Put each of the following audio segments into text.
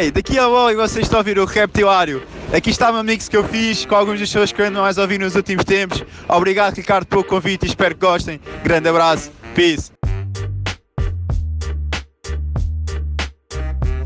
Hey, daqui a pouco vocês estão a ouvir o Reptilário. Aqui está uma mix que eu fiz com algumas das pessoas que eu ando mais a ouvir nos últimos tempos. Obrigado, Ricardo, pelo convite e espero que gostem. Grande abraço. Peace.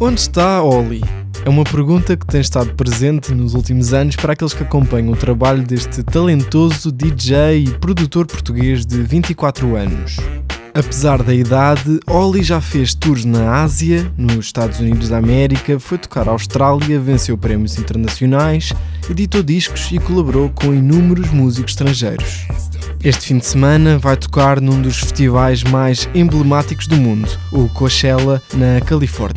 Onde está Oli? É uma pergunta que tem estado presente nos últimos anos para aqueles que acompanham o trabalho deste talentoso DJ e produtor português de 24 anos. Apesar da idade, Oli já fez tours na Ásia, nos Estados Unidos da América, foi tocar à Austrália, venceu prémios internacionais, editou discos e colaborou com inúmeros músicos estrangeiros. Este fim de semana vai tocar num dos festivais mais emblemáticos do mundo, o Coachella, na Califórnia.